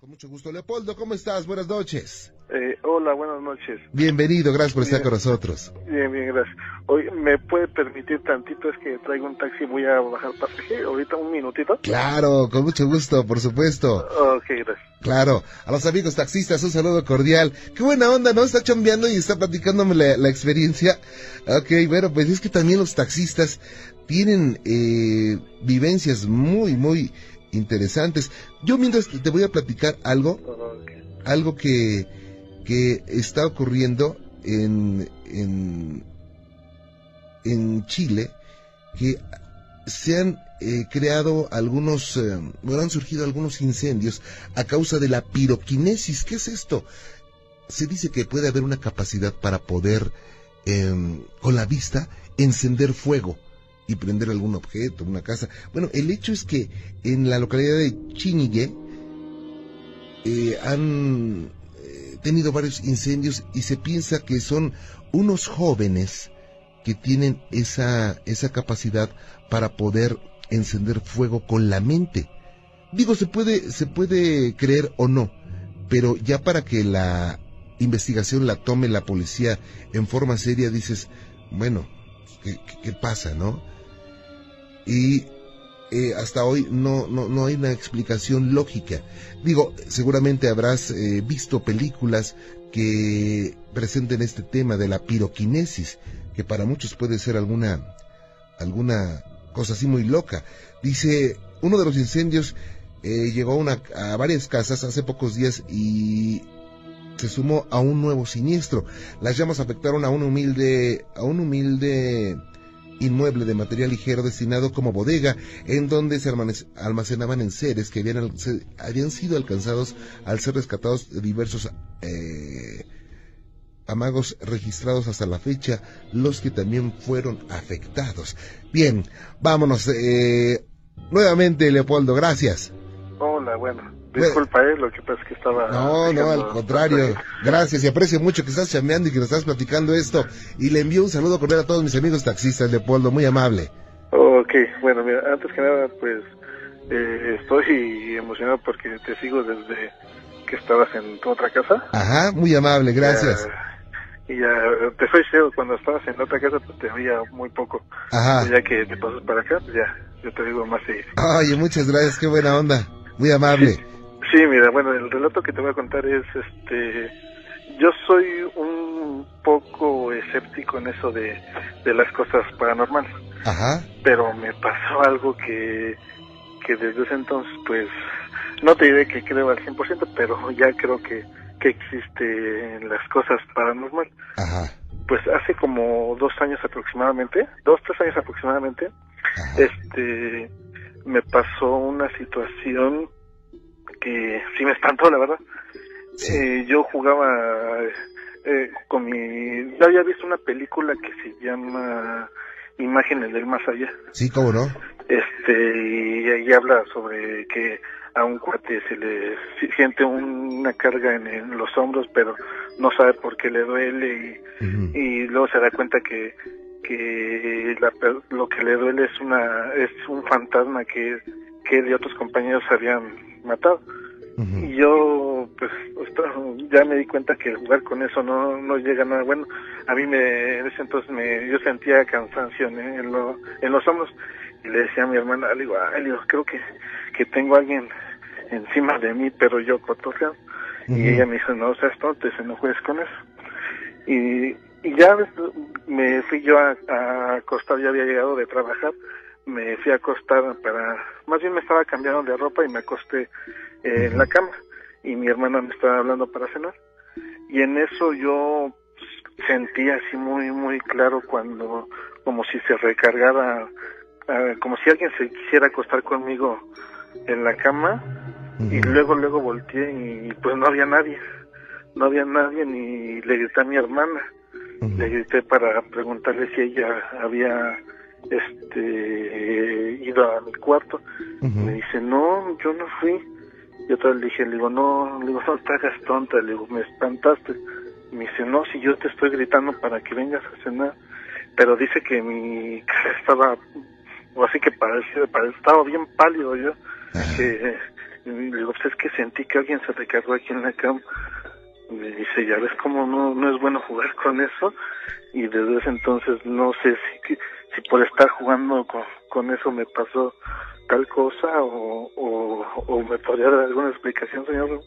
Con mucho gusto. Leopoldo, ¿cómo estás? Buenas noches. Eh, hola, buenas noches. Bienvenido, gracias por estar con nosotros. Bien, bien, gracias. Hoy, ¿me puede permitir tantito? Es que traigo un taxi, voy a bajar pasaje. Ahorita un minutito. Claro, con mucho gusto, por supuesto. Ok, gracias. Claro, a los amigos taxistas un saludo cordial. Qué buena onda, ¿no? Está chambeando y está platicándome la, la experiencia. Ok, bueno, pues es que también los taxistas tienen eh, vivencias muy, muy interesantes. Yo mientras te voy a platicar algo, algo que, que está ocurriendo en, en, en Chile, que se han eh, creado algunos, eh, han surgido algunos incendios a causa de la piroquinesis. ¿Qué es esto? Se dice que puede haber una capacidad para poder, em, con la vista, encender fuego y prender algún objeto, una casa. Bueno, el hecho es que en la localidad de Chinigue eh, han eh, tenido varios incendios y se piensa que son unos jóvenes que tienen esa, esa capacidad para poder encender fuego con la mente. Digo, se puede, se puede creer o no, pero ya para que la investigación la tome la policía en forma seria, dices, bueno, ¿qué, qué pasa, no? Y eh, hasta hoy no, no, no, hay una explicación lógica. Digo, seguramente habrás eh, visto películas que presenten este tema de la piroquinesis, que para muchos puede ser alguna, alguna cosa así muy loca. Dice, uno de los incendios eh, llegó a, una, a varias casas hace pocos días y se sumó a un nuevo siniestro. Las llamas afectaron a un humilde, a un humilde inmueble de material ligero destinado como bodega, en donde se almacenaban enseres que habían, sido alcanzados al ser rescatados de diversos eh, amagos registrados hasta la fecha, los que también fueron afectados. Bien, vámonos. Eh, nuevamente, Leopoldo, gracias. Hola, bueno. Disculpa, eh, lo que pasa es que estaba... No, no, al contrario. Gracias y aprecio mucho que estás chameando y que nos estás platicando esto. Y le envío un saludo cordial a todos mis amigos taxistas, Leopoldo, muy amable. Ok, bueno, mira, antes que nada, pues eh, estoy emocionado porque te sigo desde que estabas en tu otra casa. Ajá, muy amable, gracias. y ya, te soy sincero, cuando estabas en otra casa, pues te veía muy poco. Ajá. ya que te pasas para acá, pues ya, yo te digo más seguido. Oye, muchas gracias, qué buena onda. Muy amable. Sí, mira, bueno, el relato que te voy a contar es, este, yo soy un poco escéptico en eso de, de las cosas paranormales. Ajá. Pero me pasó algo que, que desde ese entonces, pues, no te diré que creo al 100%, pero ya creo que, que existen las cosas paranormales. Ajá. Pues hace como dos años aproximadamente, dos, tres años aproximadamente, este, me pasó una situación que sí me espantó, la verdad. Eh, yo jugaba eh, con mi... Yo había visto una película que se llama Imágenes del Más Allá. Sí, ¿cómo no? Este, y ahí habla sobre que a un cuate se le siente una carga en, los hombros, pero no sabe por qué le duele y, y luego se da cuenta que que lo que le duele es una es un fantasma que que de otros compañeros habían matado. Y yo, pues, ya me di cuenta que jugar con eso no, no llega a nada bueno. A mí me, en ese entonces me, yo sentía cansancio en, en, los hombros. Y le decía a mi hermana, le digo, ay, le digo, creo que, que tengo a alguien encima de mí, pero yo cotorreando. Y ella me dijo, no seas tonto, no juegues con eso. Y, y ya me fui yo a, a acostar, ya había llegado de trabajar me fui a acostar para, más bien me estaba cambiando de ropa y me acosté eh, en la cama. Y mi hermana me estaba hablando para cenar. Y en eso yo sentía así muy muy claro cuando como si se recargara como si alguien se quisiera acostar conmigo en la cama. Y luego luego volteé y pues no había nadie. No había nadie ni le grité a mi hermana le grité para preguntarle si ella había este ido a mi cuarto. Me dice no yo no fui yo otra le dije le digo no le digo no te hagas tonta le digo me espantaste me dice no si yo te estoy gritando para que vengas a cenar pero dice que mi cara estaba o así que parecía, estaba bien pálido yo. Que Y le digo, pues es que sentí que alguien se recargó aquí en la cama. Me dice, ya ves cómo no, no es bueno jugar con eso. Y desde ese entonces no sé si, si por estar jugando con, con eso me pasó tal cosa o, o, o me podría dar alguna explicación, señor.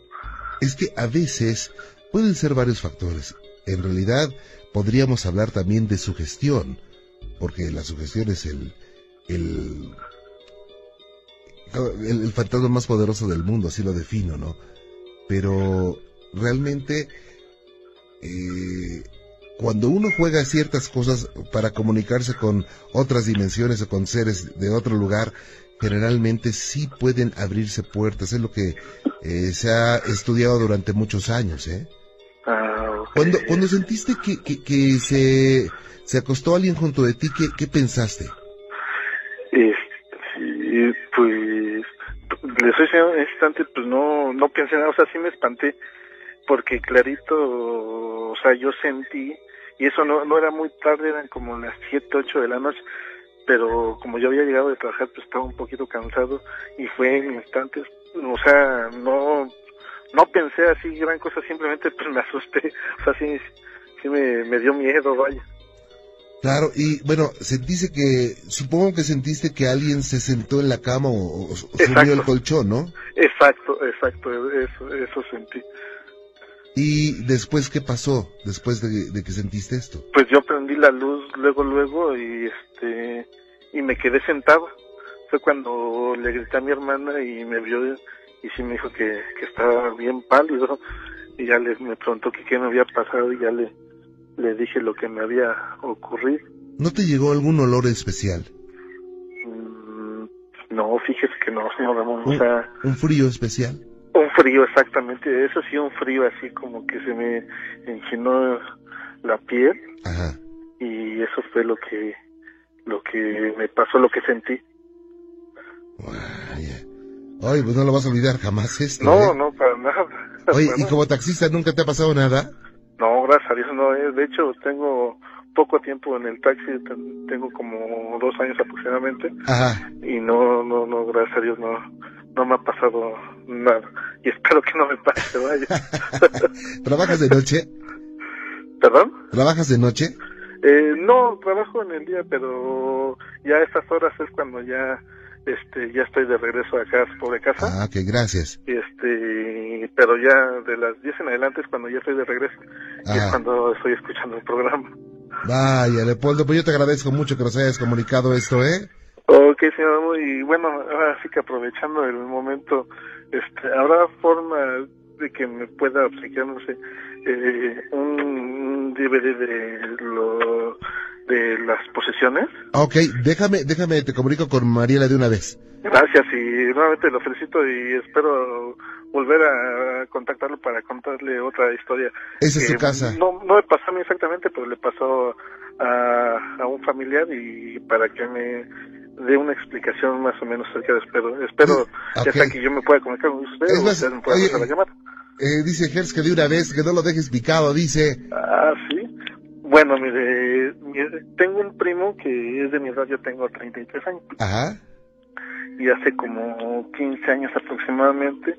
Es que a veces pueden ser varios factores. En realidad podríamos hablar también de sugestión, porque la sugestión es el, el, el, fantasma más poderoso del mundo, así lo defino, ¿no? Pero realmente eh, cuando uno juega ciertas cosas para comunicarse con otras dimensiones o con seres de otro lugar, generalmente sí pueden abrirse puertas. Es lo que eh, se ha estudiado durante muchos años, ¿eh? Ah, cuando, cuando sentiste que, que, que, se, se acostó alguien junto de ti, ¿qué, qué pensaste? Este, pues, le soy en ese instante, pues no, no pensé nada, o sea, sí me espanté, porque clarito, o sea, yo sentí, y eso no, no era muy tarde, eran como las 7, 8 de la noche, pero como yo había llegado de trabajar, pues estaba un poquito cansado, y fue en instantes, o sea, no, no pensé así gran cosa, simplemente pues me asusté, o sea, sí, sí me, me dio miedo, vaya. Claro, y bueno, se dice que, supongo que sentiste que alguien se sentó en la cama o, o subió el colchón, ¿no? Exacto, exacto, eso, eso sentí. ¿Y después qué pasó, después de, de, que sentiste esto? Pues yo prendí la luz luego, luego, y este, y me quedé sentado. Fue cuando le grité a mi hermana y me vio y sí me dijo que, que estaba bien pálido y ya le, me preguntó que qué me había pasado y ya le, le dije lo que me había ocurrido. ¿No te llegó algún olor especial? Mm, no, fíjese que no, señor Ramón. ¿Un, o sea, ¿Un frío especial? Un frío, exactamente. Eso sí, un frío así como que se me enchinó la piel. Ajá. Y eso fue lo que, lo que me pasó, lo que sentí. Vaya. Ay, pues no lo vas a olvidar jamás esto. No, ¿eh? no, para nada. Oye, ¿y como taxista nunca te ha pasado nada? No, gracias a Dios no. eh. De hecho, tengo poco tiempo en el taxi, ten- tengo como dos años aproximadamente Ajá. y no, no, no, gracias a Dios no, no me ha pasado nada y espero que no me pase, vaya. ¿Trabajas de noche? ¿Perdón? ¿Trabajas de noche? Eh, no, trabajo en el día, pero ya a estas horas es cuando ya, este, ya estoy de regreso acá sobre casa. Ah, ok, gracias. Este, pero ya de las 10 en adelante es cuando ya estoy de regreso y es Ah. cuando estoy escuchando el programa. Vaya, Leopoldo, pues yo te agradezco mucho que nos hayas comunicado esto, ¿eh? Ok, señor, y bueno, ahora sí que aprovechando el momento, este, ¿habrá forma de que me pueda obsequiar, no sé, eh, un, DVD de lo de las posesiones? Ok, déjame, déjame, te comunico con Mariela de una vez. Gracias y nuevamente lo felicito y espero volver a contactarlo para contarle otra historia. Esa es su casa. No, no me pasó a mí exactamente, pero le pasó a, a un familiar y para que me dé una explicación más o menos acerca de espero. Espero Sí, ya sea que yo me pueda comunicar con usted Es más, usted me pueda oye, pasar la llamada. Eh, dice Gers que de una vez, que no lo dejes picado, dice. Ah, sí. Bueno, mire, mire, tengo un primo que es de mi edad, yo tengo 33 años. Ajá. y hace como 15 años aproximadamente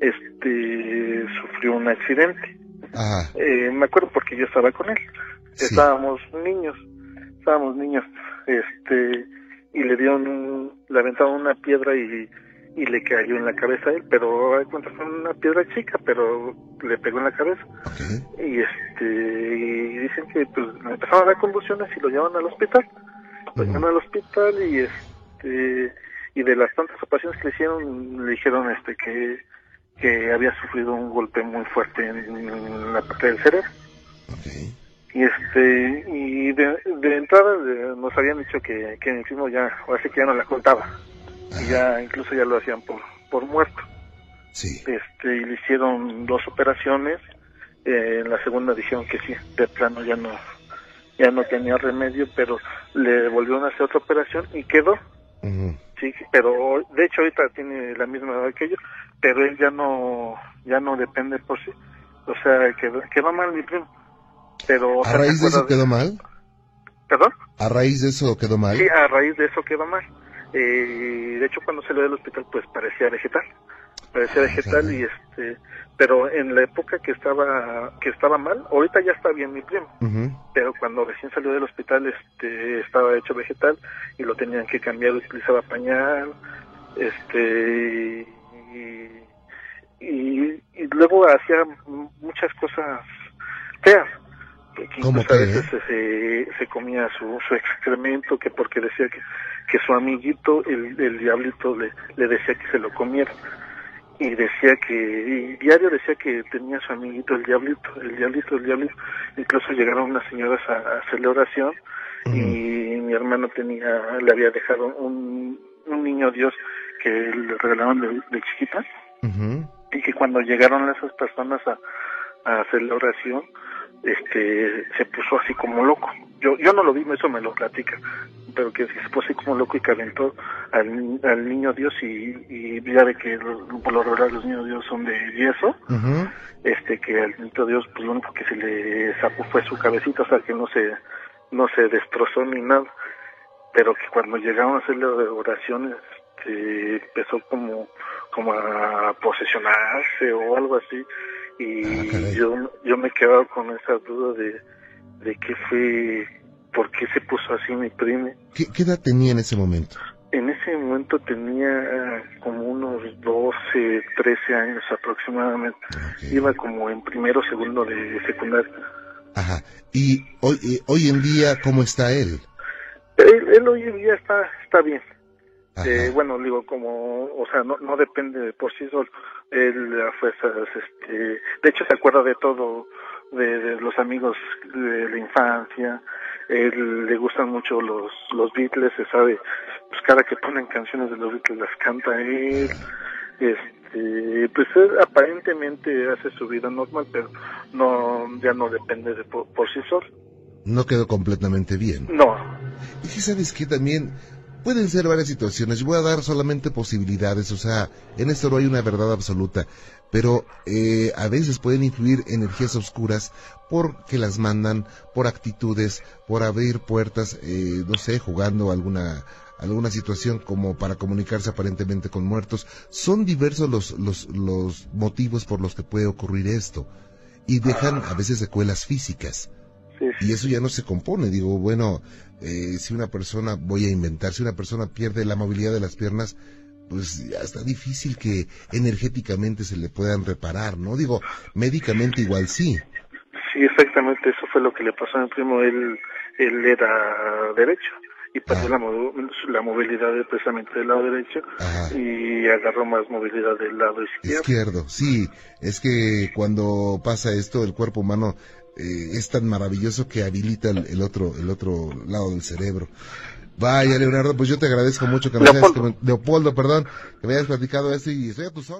este sufrió un accidente. Ajá. Eh, me acuerdo porque yo estaba con él. Sí. Estábamos niños, estábamos niños, este y le dieron un, le aventaron una piedra y, y le cayó en la cabeza a él, pero hay cuenta fue una piedra chica, pero le pegó en la cabeza y este y dicen que pues empezaron a dar convulsiones y lo llevan al hospital lo Ujú. llevan al hospital y este y de las tantas operaciones que le hicieron le dijeron este que que había sufrido un golpe muy fuerte en, en la parte del cerebro Ok. Y este y de, de entrada eh, nos habían dicho que, que mi primo ya o así que ya no la contaba. Y ya incluso ya lo hacían por por muerto. Sí. este y le hicieron dos operaciones eh, en la segunda dijeron que sí de plano ya no ya no tenía remedio pero le volvieron a hacer otra operación y quedó. Ujú. sí pero de hecho ahorita tiene la misma edad que yo pero él ya no ya no depende por sí. O sea quedó, quedó mal mi primo pero ¿A raíz ¿se de eso quedó mal? perdón ¿A raíz de eso quedó mal? sí a raíz de eso quedó mal. Eh, de hecho cuando lo del hospital pues parecía vegetal. Parecía vegetal y este pero en la época que estaba que estaba mal ahorita ya está bien mi primo. Pero cuando recién salió del hospital este estaba hecho vegetal y lo tenían que cambiar utilizaba pañal este y, y, luego hacía muchas cosas feas que incluso a veces se, se comía su, su excremento que porque decía que, que su amiguito el, el diablito le, le decía que se lo comiera. Y decía que, y diario decía que tenía su amiguito el diablito, el diablito, el diablito. Incluso llegaron unas señoras a, hacerle oración y mi hermano tenía, le había dejado un, un niño Dios que le regalaban de, chiquita. Y que cuando llegaron esas personas a, a hacer la oración, este se puso así como loco. Yo yo no lo vi, eso me lo platica, pero que se puso así como loco y calentó al, al niño Dios y, y ya de que por lo regular los niños Dios son de yeso, este que al niño Dios pues lo único que se le sacó fue su cabecita, o sea que no se no se destrozó ni nada, pero que cuando llegaron a hacerle oraciones este, empezó como como a posesionarse o algo así y ah, yo yo me quedaba con esa duda de, de qué fue, por qué se puso así mi primo. ¿Qué, edad tenía en ese momento? En ese momento tenía como unos 12, 13 años aproximadamente. Iba como en primero segundo de secundaria. Ajá. ¿Y hoy, eh, hoy en día cómo está él? Él, él hoy en día está, está bien. Eh, bueno, digo, como, o sea, no, no depende de por sí solo. Él a fuerzas, este, de hecho se acuerda de todo, de, los amigos de la infancia. Él le gustan mucho los, los Beatles, se sabe, pues cada que ponen canciones de los Beatles las canta él. Este, pues aparentemente hace su vida normal, pero no, ya no depende de por, por sí solo. No quedó completamente bien. No. Y si sabes que también Pueden ser varias situaciones, yo voy a dar solamente posibilidades, o sea, en esto no hay una verdad absoluta, pero eh, a veces pueden influir energías oscuras porque las mandan por actitudes, por abrir puertas, eh, no sé, jugando alguna alguna situación como para comunicarse aparentemente con muertos. Son diversos los, los, los motivos por los que puede ocurrir esto y dejan a veces secuelas físicas. Y eso ya no se compone. Digo, bueno, eh, si una persona, voy a inventar, si una persona pierde la movilidad de las piernas, pues ya está difícil que energéticamente se le puedan reparar, ¿no? Digo, médicamente igual sí. Sí, exactamente, eso fue lo que le pasó a mi primo, él, él era derecho y perdió la, la, movilidad precisamente del lado derecho y agarró más movilidad del lado izquierdo. Izquierdo, sí, es que cuando pasa esto el cuerpo humano eh, es tan maravilloso que habilita el, otro el otro lado del cerebro. Vaya, Leonardo, pues yo te agradezco mucho que me hayas, Leopoldo, perdón, que me hayas platicado esto y estoy a tus órdenes.